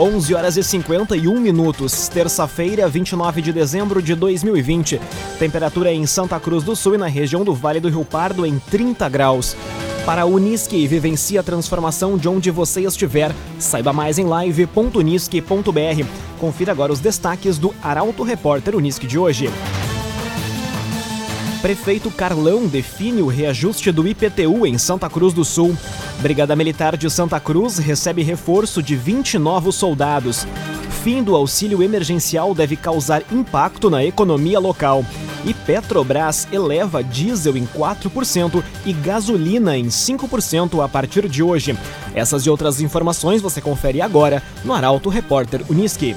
11 horas e 51 minutos, terça-feira, 29 de dezembro de 2020. Temperatura em Santa Cruz do Sul e na região do Vale do Rio Pardo em 30 graus. Para a Unisque, vivencie a transformação de onde você estiver. Saiba mais em live.unisque.br. Confira agora os destaques do Arauto Repórter Unisque de hoje. Prefeito Carlão define o reajuste do IPTU em Santa Cruz do Sul. Brigada Militar de Santa Cruz recebe reforço de 20 novos soldados. Fim do auxílio emergencial deve causar impacto na economia local. E Petrobras eleva diesel em 4% e gasolina em 5% a partir de hoje. Essas e outras informações você confere agora no Arauto Repórter Uniski.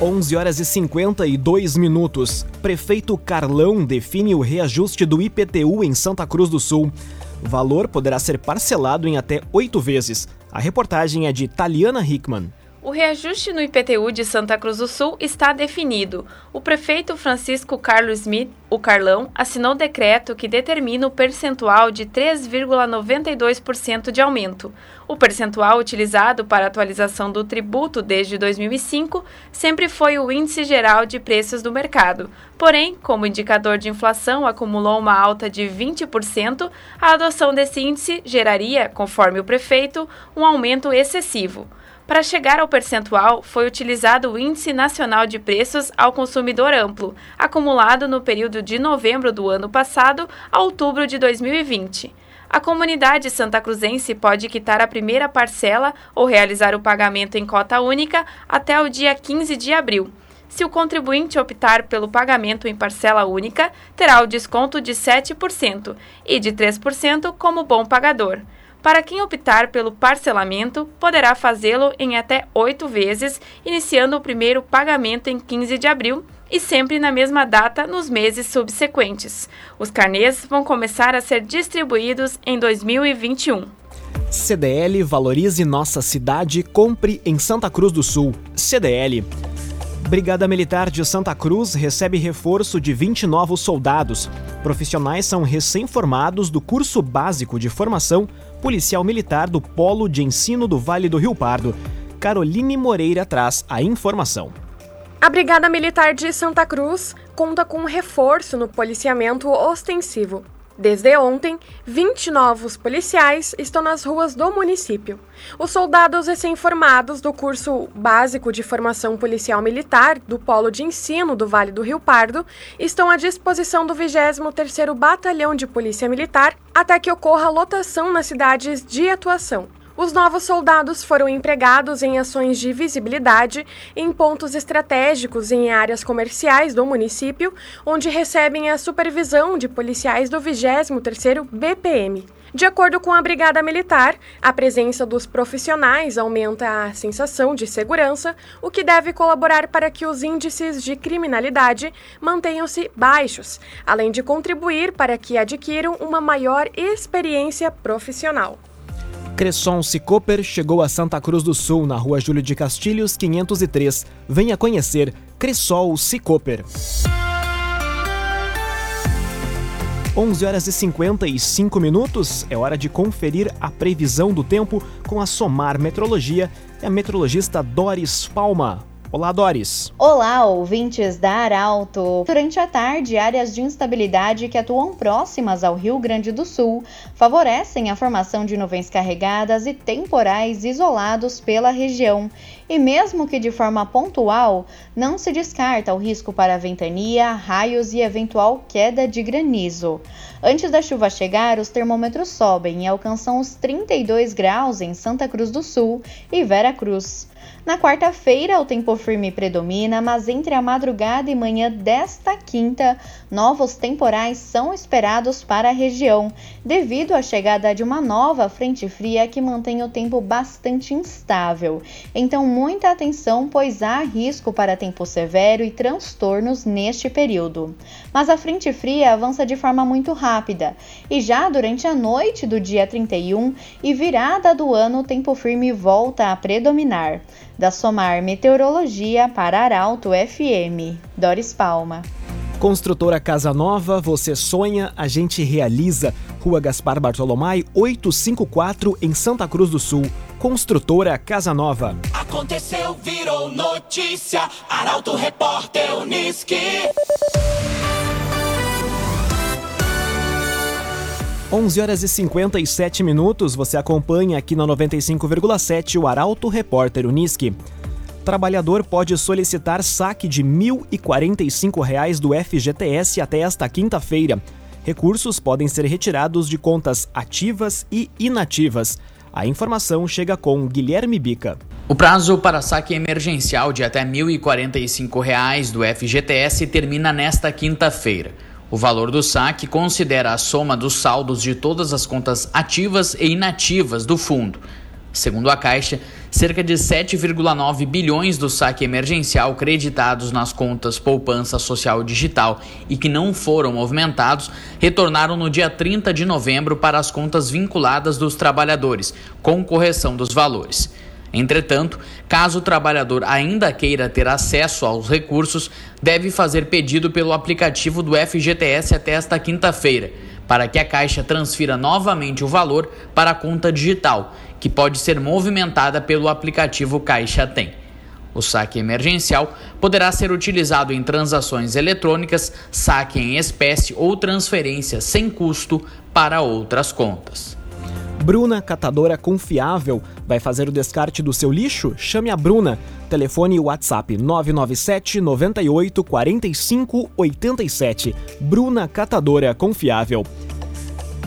11 horas e 52 minutos. Prefeito Carlão define o reajuste do IPTU em Santa Cruz do Sul. O valor poderá ser parcelado em até oito vezes. A reportagem é de Taliana Hickman. O reajuste no IPTU de Santa Cruz do Sul está definido. O prefeito Francisco Carlos Smith, o Carlão, assinou decreto que determina o percentual de 3,92% de aumento. O percentual utilizado para a atualização do tributo desde 2005 sempre foi o Índice Geral de Preços do Mercado. Porém, como indicador de inflação acumulou uma alta de 20%, a adoção desse índice geraria, conforme o prefeito, um aumento excessivo. Para chegar ao percentual, foi utilizado o Índice Nacional de Preços ao Consumidor Amplo, acumulado no período de novembro do ano passado a outubro de 2020. A comunidade santa cruzense pode quitar a primeira parcela ou realizar o pagamento em cota única até o dia 15 de abril. Se o contribuinte optar pelo pagamento em parcela única, terá o desconto de 7% e de 3% como bom pagador. Para quem optar pelo parcelamento, poderá fazê-lo em até oito vezes, iniciando o primeiro pagamento em 15 de abril e sempre na mesma data nos meses subsequentes. Os carnês vão começar a ser distribuídos em 2021. CDL Valorize Nossa Cidade, compre em Santa Cruz do Sul. CDL. Brigada Militar de Santa Cruz recebe reforço de 20 novos soldados. Profissionais são recém-formados do curso básico de formação policial militar do Polo de Ensino do Vale do Rio Pardo. Caroline Moreira traz a informação. A Brigada Militar de Santa Cruz conta com um reforço no policiamento ostensivo. Desde ontem, 20 novos policiais estão nas ruas do município. Os soldados recém-formados do curso básico de formação policial militar do Polo de Ensino do Vale do Rio Pardo estão à disposição do 23º Batalhão de Polícia Militar até que ocorra lotação nas cidades de atuação. Os novos soldados foram empregados em ações de visibilidade em pontos estratégicos em áreas comerciais do município, onde recebem a supervisão de policiais do 23º BPM. De acordo com a Brigada Militar, a presença dos profissionais aumenta a sensação de segurança, o que deve colaborar para que os índices de criminalidade mantenham-se baixos, além de contribuir para que adquiram uma maior experiência profissional. Cresson Cicoper chegou a Santa Cruz do Sul, na rua Júlio de Castilhos, 503. Venha conhecer Cressol Cicoper. 11 horas e 55 minutos. É hora de conferir a previsão do tempo com a Somar Metrologia e a metrologista Doris Palma. Olá, Doris. Olá, ouvintes da Arauto. Durante a tarde, áreas de instabilidade que atuam próximas ao Rio Grande do Sul favorecem a formação de nuvens carregadas e temporais isolados pela região. E mesmo que de forma pontual, não se descarta o risco para ventania, raios e eventual queda de granizo. Antes da chuva chegar, os termômetros sobem e alcançam os 32 graus em Santa Cruz do Sul e Vera Cruz. Na quarta-feira, o tempo firme predomina, mas entre a madrugada e manhã desta quinta, novos temporais são esperados para a região, devido à chegada de uma nova frente fria que mantém o tempo bastante instável. Então, muita atenção, pois há risco para tempo severo e transtornos neste período. Mas a frente fria avança de forma muito rápida, e já durante a noite do dia 31 e virada do ano, o tempo firme volta a predominar da Somar Meteorologia para Arauto FM. Doris Palma. Construtora Casa Nova, você sonha, a gente realiza. Rua Gaspar Bartolomai, 854, em Santa Cruz do Sul. Construtora Casa Nova. Aconteceu, virou notícia. Arauto Repórter Uniski. 11 horas e 57 minutos, você acompanha aqui na 95,7 o Arauto Repórter Uniski. Trabalhador pode solicitar saque de R$ 1.045 do FGTS até esta quinta-feira. Recursos podem ser retirados de contas ativas e inativas. A informação chega com Guilherme Bica. O prazo para saque emergencial de até R$ 1.045 do FGTS termina nesta quinta-feira. O valor do saque considera a soma dos saldos de todas as contas ativas e inativas do fundo. Segundo a Caixa, cerca de 7,9 bilhões do saque emergencial creditados nas contas Poupança Social Digital e que não foram movimentados retornaram no dia 30 de novembro para as contas vinculadas dos trabalhadores, com correção dos valores. Entretanto, caso o trabalhador ainda queira ter acesso aos recursos, deve fazer pedido pelo aplicativo do FGTS até esta quinta-feira, para que a Caixa transfira novamente o valor para a conta digital, que pode ser movimentada pelo aplicativo Caixa Tem. O saque emergencial poderá ser utilizado em transações eletrônicas, saque em espécie ou transferência sem custo para outras contas. Bruna, catadora confiável, vai fazer o descarte do seu lixo? Chame a Bruna. Telefone WhatsApp 997 98 45 87. Bruna, catadora confiável.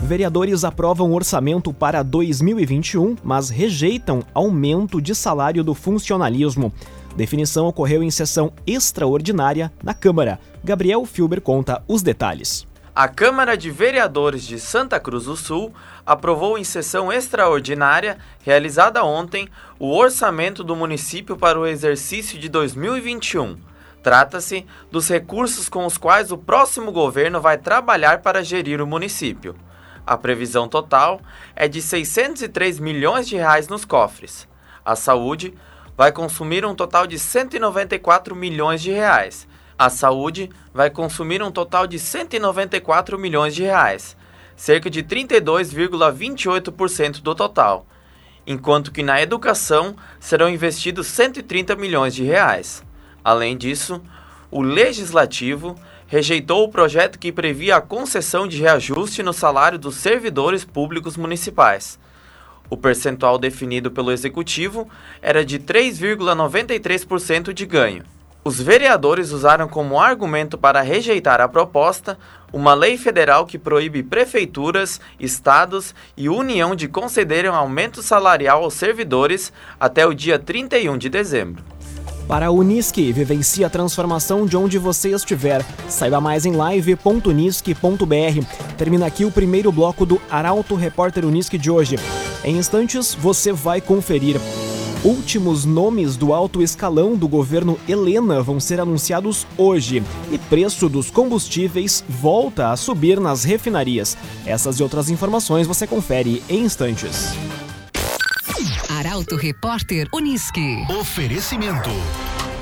Vereadores aprovam orçamento para 2021, mas rejeitam aumento de salário do funcionalismo. Definição ocorreu em sessão extraordinária na Câmara. Gabriel Filber conta os detalhes. A Câmara de Vereadores de Santa Cruz do Sul aprovou em sessão extraordinária, realizada ontem, o orçamento do município para o exercício de 2021. Trata-se dos recursos com os quais o próximo governo vai trabalhar para gerir o município. A previsão total é de 603 milhões de reais nos cofres. A saúde vai consumir um total de 194 milhões de reais a saúde vai consumir um total de 194 milhões de reais, cerca de 32,28% do total, enquanto que na educação serão investidos 130 milhões de reais. Além disso, o legislativo rejeitou o projeto que previa a concessão de reajuste no salário dos servidores públicos municipais. O percentual definido pelo executivo era de 3,93% de ganho. Os vereadores usaram como argumento para rejeitar a proposta uma lei federal que proíbe prefeituras, estados e União de concederem aumento salarial aos servidores até o dia 31 de dezembro. Para a Unisque, vivencie a transformação de onde você estiver. Saiba mais em live.unisque.br. Termina aqui o primeiro bloco do Arauto Repórter Unisque de hoje. Em instantes, você vai conferir. Últimos nomes do alto escalão do governo Helena vão ser anunciados hoje e preço dos combustíveis volta a subir nas refinarias. Essas e outras informações você confere em instantes. Arauto Repórter Uniski. Oferecimento.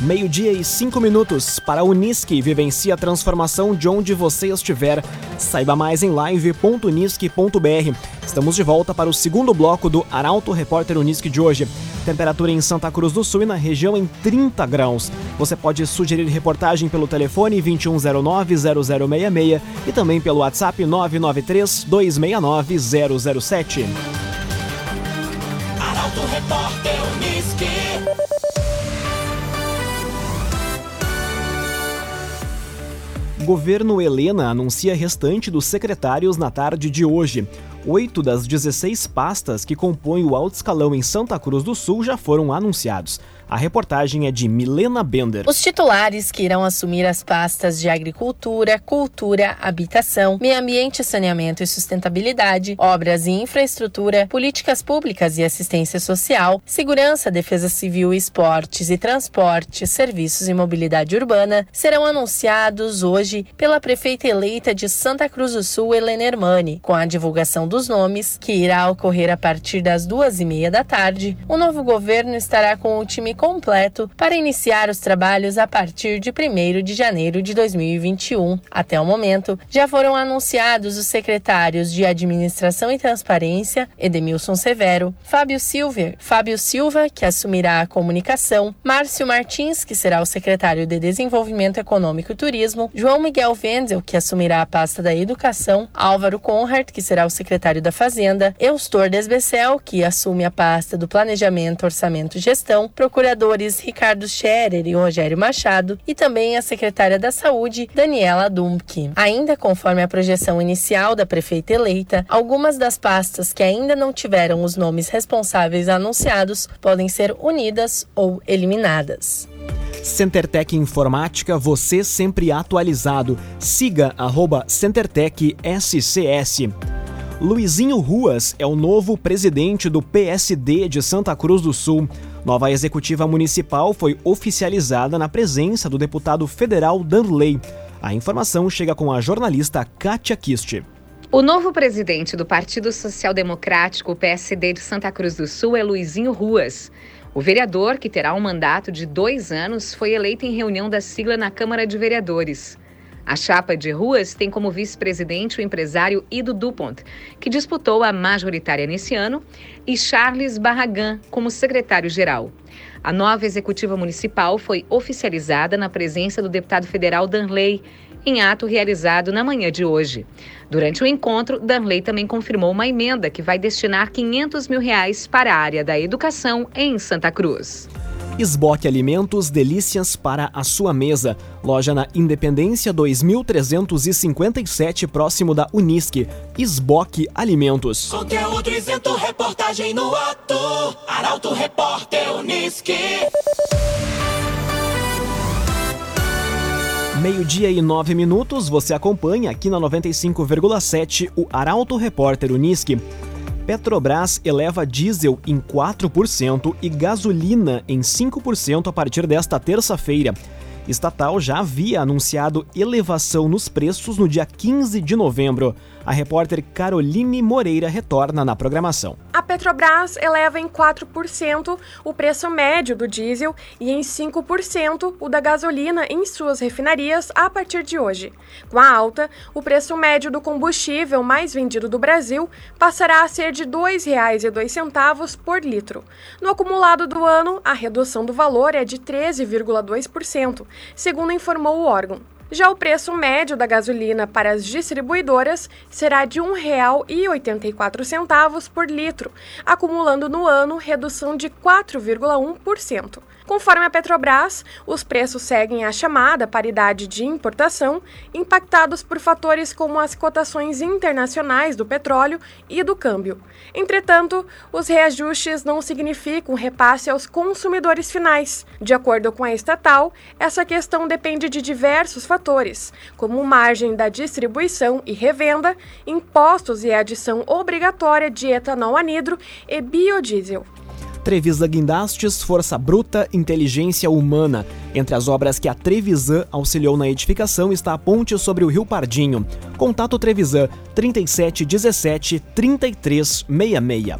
Meio-dia e cinco minutos para a Unisque. Vivencie a transformação de onde você estiver. Saiba mais em live.unisque.br. Estamos de volta para o segundo bloco do Arauto Repórter Unisque de hoje. Temperatura em Santa Cruz do Sul e na região em 30 graus. Você pode sugerir reportagem pelo telefone 2109-0066 e também pelo WhatsApp 993-269-007. Arauto Repórter Unisque. Governo Helena anuncia restante dos secretários na tarde de hoje. Oito das 16 pastas que compõem o alto escalão em Santa Cruz do Sul já foram anunciados. A reportagem é de Milena Bender. Os titulares que irão assumir as pastas de Agricultura, Cultura, Habitação, Meio Ambiente, Saneamento e Sustentabilidade, Obras e Infraestrutura, Políticas Públicas e Assistência Social, Segurança, Defesa Civil, Esportes e Transporte, Serviços e Mobilidade Urbana serão anunciados hoje pela prefeita eleita de Santa Cruz do Sul, Helena Hermani, com a divulgação dos nomes, que irá ocorrer a partir das duas e meia da tarde. O novo governo estará com o time completo para iniciar os trabalhos a partir de 1 de janeiro de 2021. Até o momento, já foram anunciados os secretários de Administração e Transparência, Edemilson Severo, Fábio Silva, Fábio Silva, que assumirá a comunicação, Márcio Martins, que será o secretário de Desenvolvimento Econômico e Turismo, João Miguel Wenzel, que assumirá a pasta da Educação, Álvaro Conrad, que será o secretário da Fazenda, Eustor Desbecel, que assume a pasta do Planejamento, Orçamento e Gestão, Procurador procuradores Ricardo Scherer e Rogério Machado e também a secretária da Saúde, Daniela Dumpke. Ainda conforme a projeção inicial da prefeita eleita, algumas das pastas que ainda não tiveram os nomes responsáveis anunciados podem ser unidas ou eliminadas. CenterTech Informática, você sempre atualizado. Siga arroba CenterTech SCS. Luizinho Ruas é o novo presidente do PSD de Santa Cruz do Sul. Nova executiva municipal foi oficializada na presença do deputado federal Danley. A informação chega com a jornalista Kátia Kist. O novo presidente do Partido Social Democrático, PSD de Santa Cruz do Sul, é Luizinho Ruas. O vereador, que terá um mandato de dois anos, foi eleito em reunião da sigla na Câmara de Vereadores. A chapa de ruas tem como vice-presidente o empresário Ido Dupont, que disputou a majoritária nesse ano, e Charles Barragan como secretário-geral. A nova executiva municipal foi oficializada na presença do deputado federal Danley, em ato realizado na manhã de hoje. Durante o encontro, Danley também confirmou uma emenda que vai destinar 500 mil reais para a área da educação em Santa Cruz. Esboque Alimentos, delícias para a sua mesa. Loja na Independência 2357, próximo da Unisque. Esboque Alimentos. Conteúdo isento, reportagem no ato. Arauto Repórter Unisque. Meio-dia e nove minutos, você acompanha aqui na 95,7 o Arauto Repórter Unisque. Petrobras eleva diesel em 4% e gasolina em 5% a partir desta terça-feira. Estatal já havia anunciado elevação nos preços no dia 15 de novembro. A repórter Caroline Moreira retorna na programação. A Petrobras eleva em 4% o preço médio do diesel e em 5% o da gasolina em suas refinarias a partir de hoje. Com a alta, o preço médio do combustível mais vendido do Brasil passará a ser de R$ 2,02 por litro. No acumulado do ano, a redução do valor é de 13,2%, segundo informou o órgão. Já o preço médio da gasolina para as distribuidoras será de R$ 1,84 por litro, acumulando no ano redução de 4,1%. Conforme a Petrobras, os preços seguem a chamada paridade de importação, impactados por fatores como as cotações internacionais do petróleo e do câmbio. Entretanto, os reajustes não significam repasse aos consumidores finais. De acordo com a estatal, essa questão depende de diversos fatores, como margem da distribuição e revenda, impostos e adição obrigatória de etanol anidro e biodiesel. Trevisa Guindastes, Força Bruta, Inteligência Humana. Entre as obras que a Trevisan auxiliou na edificação está a ponte sobre o Rio Pardinho. Contato Trevisan 3717 3366.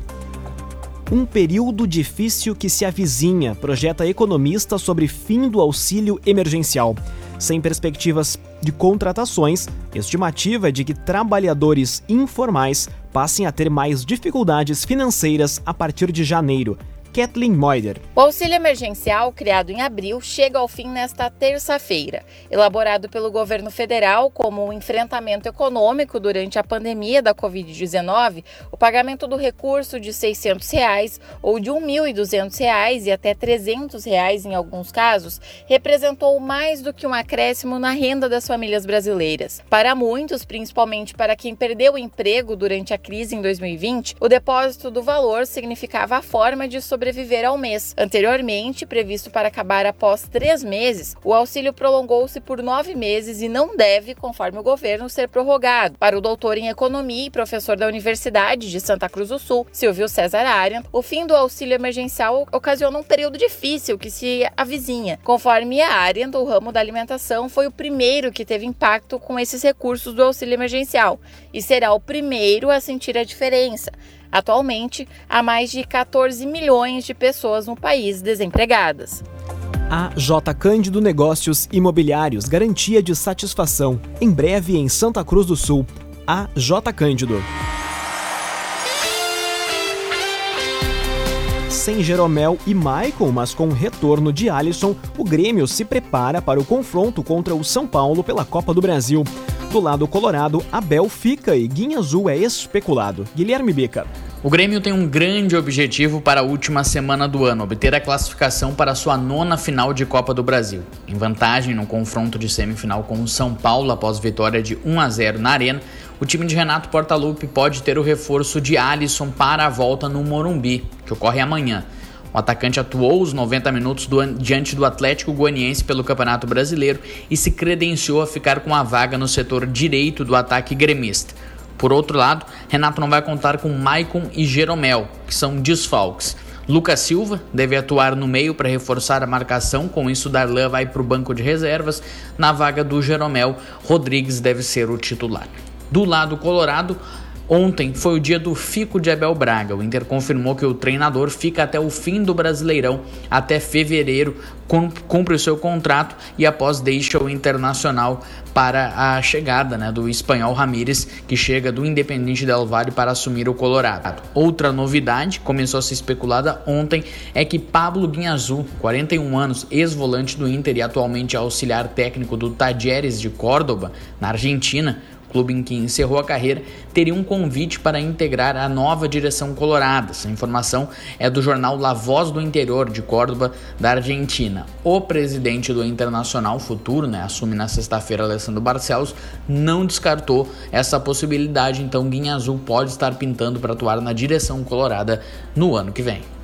Um período difícil que se avizinha, projeta economista sobre fim do auxílio emergencial. Sem perspectivas de contratações, estimativa é de que trabalhadores informais passem a ter mais dificuldades financeiras a partir de janeiro. Kathleen Moider. O auxílio emergencial, criado em abril, chega ao fim nesta terça-feira. Elaborado pelo governo federal como um enfrentamento econômico durante a pandemia da Covid-19, o pagamento do recurso de 600 reais, ou de 1.200 reais e até 300 reais em alguns casos, representou mais do que um acréscimo na renda das famílias brasileiras. Para muitos, principalmente para quem perdeu o emprego durante a crise em 2020, o depósito do valor significava a forma de sobreviver sobreviver ao mês. Anteriormente, previsto para acabar após três meses, o auxílio prolongou-se por nove meses e não deve, conforme o governo, ser prorrogado. Para o doutor em economia e professor da Universidade de Santa Cruz do Sul, Silvio César Arian, o fim do auxílio emergencial ocasiona um período difícil que se avizinha. Conforme a Arian, o ramo da alimentação foi o primeiro que teve impacto com esses recursos do auxílio emergencial e será o primeiro a sentir a diferença. Atualmente, há mais de 14 milhões de pessoas no país desempregadas. A J Cândido Negócios Imobiliários, garantia de satisfação. Em breve em Santa Cruz do Sul. A J Cândido. Sem Jeromel e Michael, mas com o retorno de Alisson, o Grêmio se prepara para o confronto contra o São Paulo pela Copa do Brasil. Do lado colorado, Abel fica e Guinha Azul é especulado. Guilherme Bica. O Grêmio tem um grande objetivo para a última semana do ano, obter a classificação para sua nona final de Copa do Brasil. Em vantagem no confronto de semifinal com o São Paulo após vitória de 1 a 0 na Arena, o time de Renato Portaluppi pode ter o reforço de Alisson para a volta no Morumbi, que ocorre amanhã. O atacante atuou os 90 minutos do, diante do Atlético Goianiense pelo Campeonato Brasileiro e se credenciou a ficar com a vaga no setor direito do ataque gremista. Por outro lado, Renato não vai contar com Maicon e Jeromel, que são desfalques. Lucas Silva deve atuar no meio para reforçar a marcação, com isso Darlan vai para o banco de reservas. Na vaga do Jeromel, Rodrigues deve ser o titular. Do lado colorado, Ontem foi o dia do fico de Abel Braga. O Inter confirmou que o treinador fica até o fim do Brasileirão, até fevereiro, cumpre o seu contrato e após deixa o Internacional para a chegada né, do espanhol Ramírez, que chega do Independente Del Valle para assumir o Colorado. Outra novidade, começou a ser especulada ontem, é que Pablo Guinhazul, 41 anos, ex-volante do Inter e atualmente auxiliar técnico do Tajeres de Córdoba, na Argentina, clube em que encerrou a carreira, teria um convite para integrar a nova direção colorada. Essa informação é do jornal La Voz do Interior de Córdoba, da Argentina. O presidente do Internacional Futuro, né, assume na sexta-feira Alessandro Barcelos, não descartou essa possibilidade, então Guinha Azul pode estar pintando para atuar na direção colorada no ano que vem.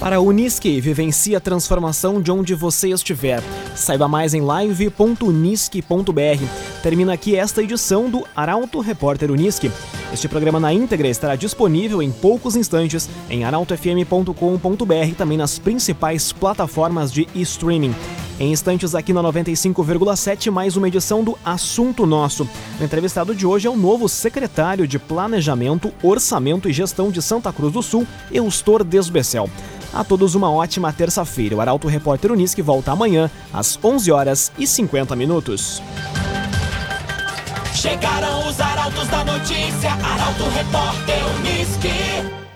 Para a Unisque, vivencie a transformação de onde você estiver. Saiba mais em live.unisque.br. Termina aqui esta edição do Arauto Repórter Unisque. Este programa na íntegra estará disponível em poucos instantes em arautofm.com.br também nas principais plataformas de streaming. Em instantes aqui na 95,7, mais uma edição do Assunto Nosso. O entrevistado de hoje é o novo secretário de Planejamento, Orçamento e Gestão de Santa Cruz do Sul, Eustor Desbecel. A todos uma ótima terça-feira. O Arauto Repórter Unisque volta amanhã às 11 horas e 50 minutos. Chegaram os arautos da notícia, Arauto Repórter Unisque.